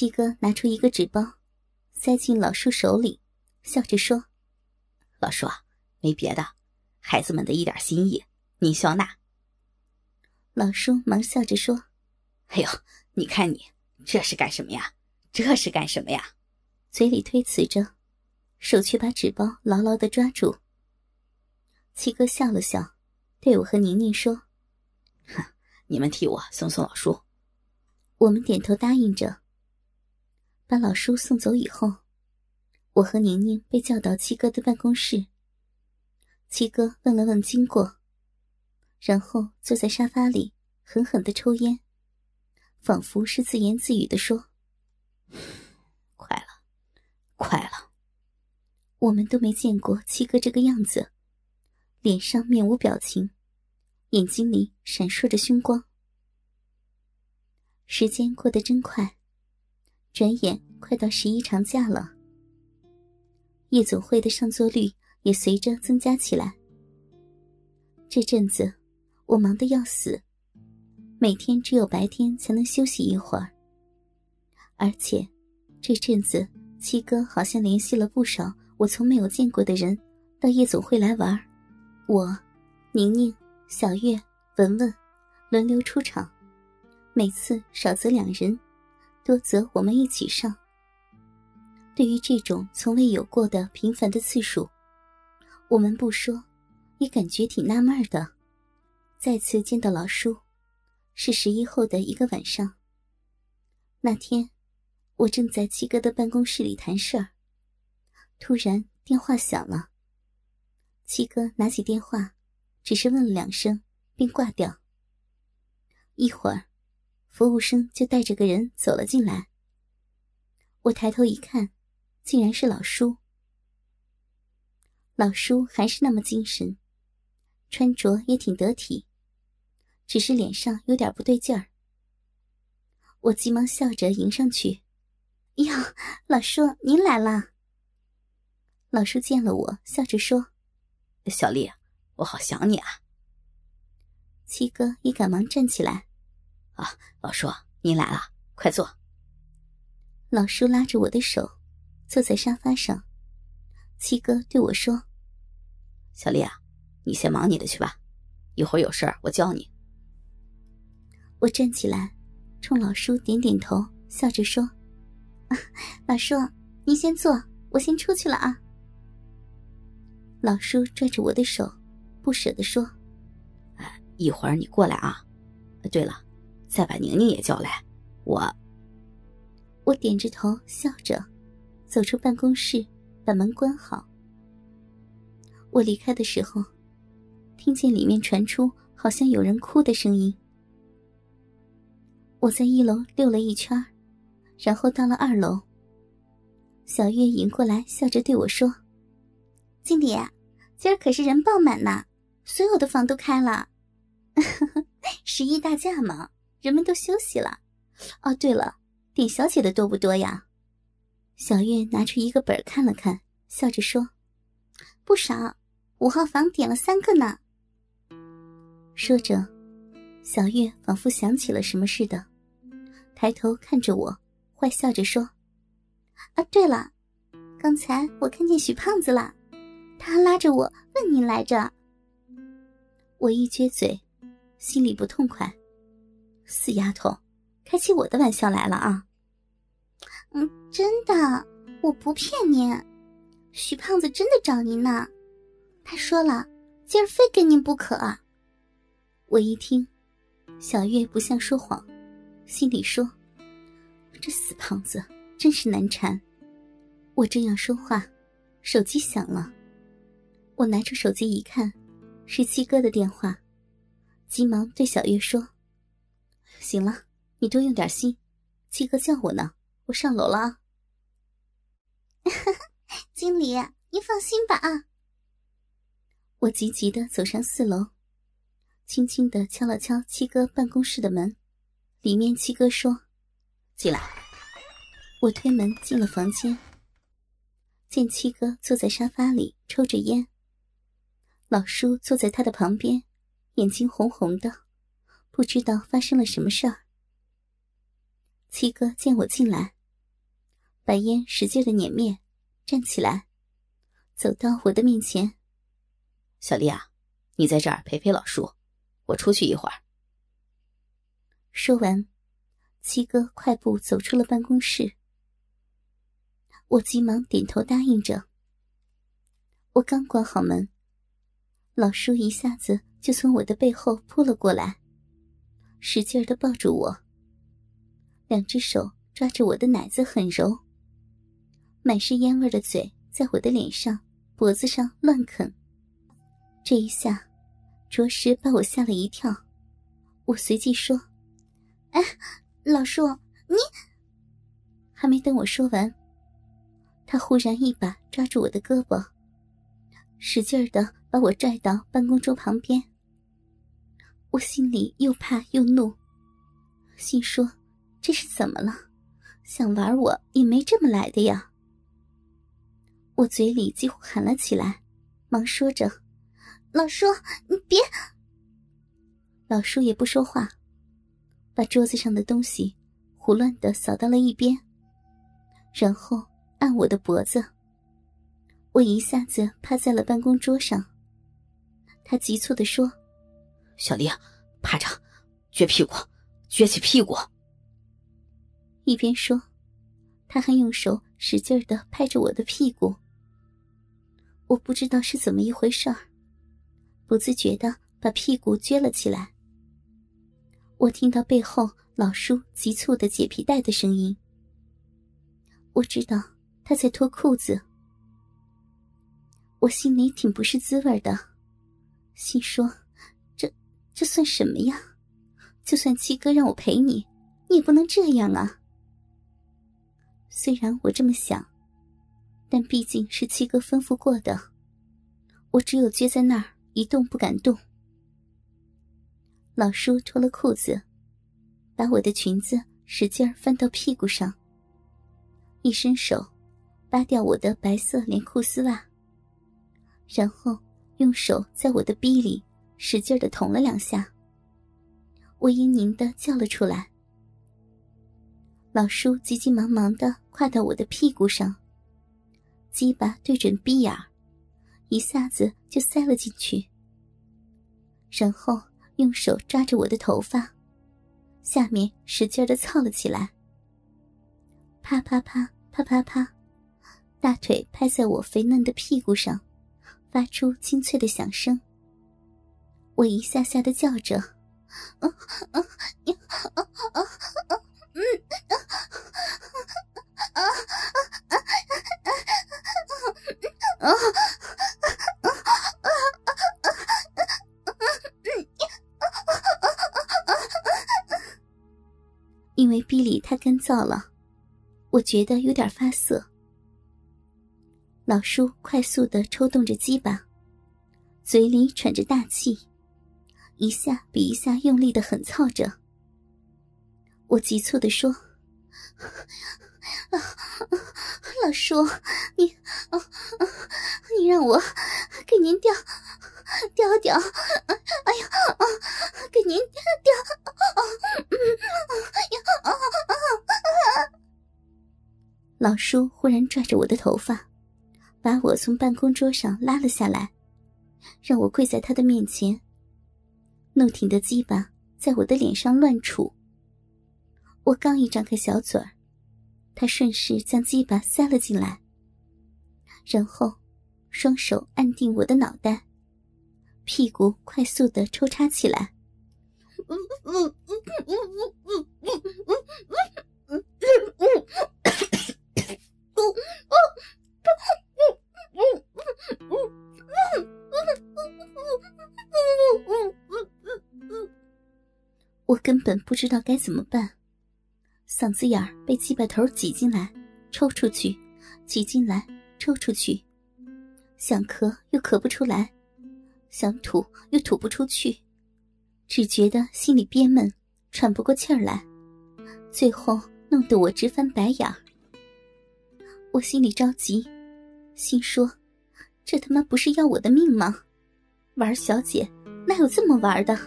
七哥拿出一个纸包，塞进老叔手里，笑着说：“老叔，没别的，孩子们的一点心意，您笑纳。”老叔忙笑着说：“哎呦，你看你这是干什么呀？这是干什么呀？”嘴里推辞着，手却把纸包牢牢的抓住。七哥笑了笑，对我和宁宁说：“哼，你们替我送送老叔。”我们点头答应着。把老叔送走以后，我和宁宁被叫到七哥的办公室。七哥问了问经过，然后坐在沙发里狠狠的抽烟，仿佛是自言自语的说：“快了，快了。”我们都没见过七哥这个样子，脸上面无表情，眼睛里闪烁着凶光。时间过得真快，转眼快到十一长假了。夜总会的上座率也随着增加起来。这阵子我忙得要死，每天只有白天才能休息一会儿。而且这阵子七哥好像联系了不少我从没有见过的人到夜总会来玩，我、宁宁、小月、文文轮流出场。每次少则两人，多则我们一起上。对于这种从未有过的频繁的次数，我们不说，也感觉挺纳闷的。再次见到老叔，是十一后的一个晚上。那天，我正在七哥的办公室里谈事儿，突然电话响了。七哥拿起电话，只是问了两声，便挂掉。一会儿。服务生就带着个人走了进来。我抬头一看，竟然是老叔。老叔还是那么精神，穿着也挺得体，只是脸上有点不对劲儿。我急忙笑着迎上去：“哟，老叔您来了。”老叔见了我，笑着说：“小丽，我好想你啊。”七哥也赶忙站起来。啊，老叔，您来了，快坐。老叔拉着我的手，坐在沙发上。七哥对我说：“小丽啊，你先忙你的去吧，一会儿有事儿我叫你。”我站起来，冲老叔点点头，笑着说：“老叔，您先坐，我先出去了啊。”老叔拽着我的手，不舍得说：“哎，一会儿你过来啊。对了。”再把宁宁也叫来，我。我点着头笑着，走出办公室，把门关好。我离开的时候，听见里面传出好像有人哭的声音。我在一楼溜了一圈，然后到了二楼。小月迎过来，笑着对我说：“经理，今儿可是人爆满呢，所有的房都开了，十一大假嘛。”人们都休息了，哦，对了，点小姐的多不多呀？小月拿出一个本看了看，笑着说：“不少，五号房点了三个呢。”说着，小月仿佛想起了什么似的，抬头看着我，坏笑着说：“啊，对了，刚才我看见许胖子了，他拉着我问您来着。”我一撅嘴，心里不痛快。死丫头，开起我的玩笑来了啊！嗯，真的，我不骗您，许胖子真的找您呢。他说了，今儿非跟您不可。我一听，小月不像说谎，心里说：“这死胖子真是难缠。”我正要说话，手机响了。我拿出手机一看，是七哥的电话，急忙对小月说。行了，你多用点心。七哥叫我呢，我上楼了啊。经理，您放心吧啊。我急急的走上四楼，轻轻的敲了敲七哥办公室的门，里面七哥说：“进来。”我推门进了房间，见七哥坐在沙发里抽着烟，老叔坐在他的旁边，眼睛红红的。不知道发生了什么事儿。七哥见我进来，把烟使劲的碾灭，站起来，走到我的面前。小丽啊，你在这儿陪陪老叔，我出去一会儿。说完，七哥快步走出了办公室。我急忙点头答应着。我刚关好门，老叔一下子就从我的背后扑了过来，使劲的抱住我，两只手抓着我的奶子很揉，满是烟味的嘴在我的脸上、脖子上乱啃。这一下，着实把我吓了一跳。我随即说：“哎，老叔，你……”还没等我说完，他忽然一把抓住我的胳膊，使劲的把我拽到办公桌旁边。我心里又怕又怒，心说：“这是怎么了？想玩我也没这么来的呀！”我嘴里几乎喊了起来，忙说着。老叔，你别！老叔也不说话，把桌子上的东西胡乱的扫到了一边，然后按我的脖子。我一下子趴在了办公桌上。他急促的说：“小丽，趴着，撅屁股，撅起屁股。”一边说，他还用手使劲的拍着我的屁股。我不知道是怎么一回事。不自觉的把屁股撅了起来。我听到背后老叔急促的解皮带的声音，我知道他在脱裤子。我心里挺不是滋味的，心说：这算什么呀？就算七哥让我陪你，你也不能这样啊。虽然我这么想，但毕竟是七哥吩咐过的，我只有撅在那儿。一动不敢动。老叔脱了裤子，把我的裙子使劲儿翻到屁股上，一伸手扒掉我的白色连裤丝袜，然后用手在我的逼里使劲的捅了两下。我嘤咛的叫了出来。老叔急急忙忙的跨到我的屁股上，鸡巴对准逼眼儿。一下子就塞了进去，然后用手抓着我的头发，下面使劲的操了起来。啪啪啪啪啪啪，大腿拍在我肥嫩的屁股上，发出清脆的响声。我一下下的叫着：“！！”因为逼里太干燥了，我觉得有点发涩。老叔快速的抽动着鸡巴，嘴里喘着大气，一下比一下用力的狠操着。我急促的说：“老叔，你，你让我给您吊吊吊，哎呀，给您吊。”老叔忽然拽着我的头发，把我从办公桌上拉了下来，让我跪在他的面前。怒挺的鸡巴在我的脸上乱杵。我刚一张开小嘴儿，他顺势将鸡巴塞了进来，然后双手按定我的脑袋，屁股快速的抽插起来。我根本不知道该怎么办，嗓子眼儿被鸡巴头挤进来，抽出去，挤进来，抽出去，想咳又咳不出来，想吐又吐不出去，只觉得心里憋闷，喘不过气儿来，最后弄得我直翻白眼儿。我心里着急，心说：“这他妈不是要我的命吗？玩小姐哪有这么玩的？”